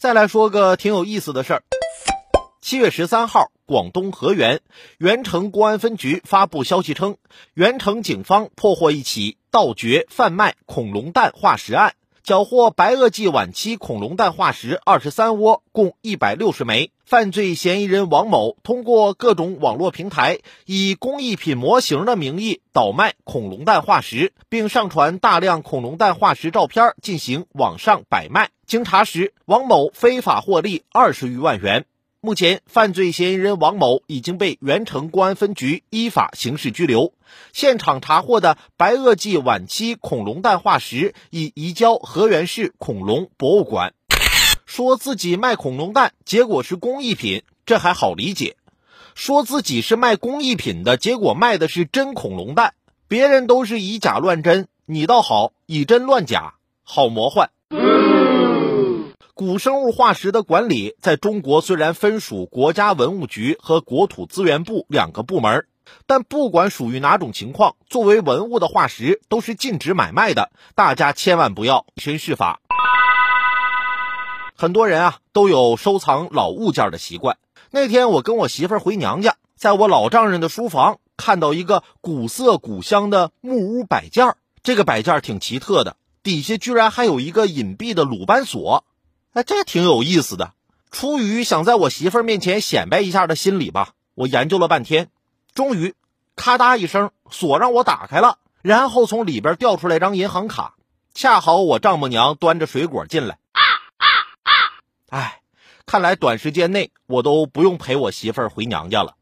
再来说个挺有意思的事儿。七月十三号，广东河源源城公安分局发布消息称，源城警方破获一起盗掘、贩卖恐龙蛋化石案，缴获白垩纪晚期恐龙蛋化石二十三窝，共一百六十枚。犯罪嫌疑人王某通过各种网络平台，以工艺品模型的名义倒卖恐龙蛋化石，并上传大量恐龙蛋化石照片进行网上摆卖。经查实，王某非法获利二十余万元。目前，犯罪嫌疑人王某已经被源城公安分局依法刑事拘留。现场查获的白垩纪晚期恐龙蛋化石已移交河源市恐龙博物馆。说自己卖恐龙蛋，结果是工艺品，这还好理解；说自己是卖工艺品的，结果卖的是真恐龙蛋，别人都是以假乱真，你倒好，以真乱假，好魔幻。古生物化石的管理在中国虽然分属国家文物局和国土资源部两个部门，但不管属于哪种情况，作为文物的化石都是禁止买卖的，大家千万不要以身试法。很多人啊都有收藏老物件的习惯。那天我跟我媳妇回娘家，在我老丈人的书房看到一个古色古香的木屋摆件，这个摆件挺奇特的，底下居然还有一个隐蔽的鲁班锁。哎，这挺有意思的。出于想在我媳妇儿面前显摆一下的心理吧，我研究了半天，终于，咔嗒一声，锁让我打开了，然后从里边掉出来张银行卡，恰好我丈母娘端着水果进来。哎，看来短时间内我都不用陪我媳妇儿回娘家了。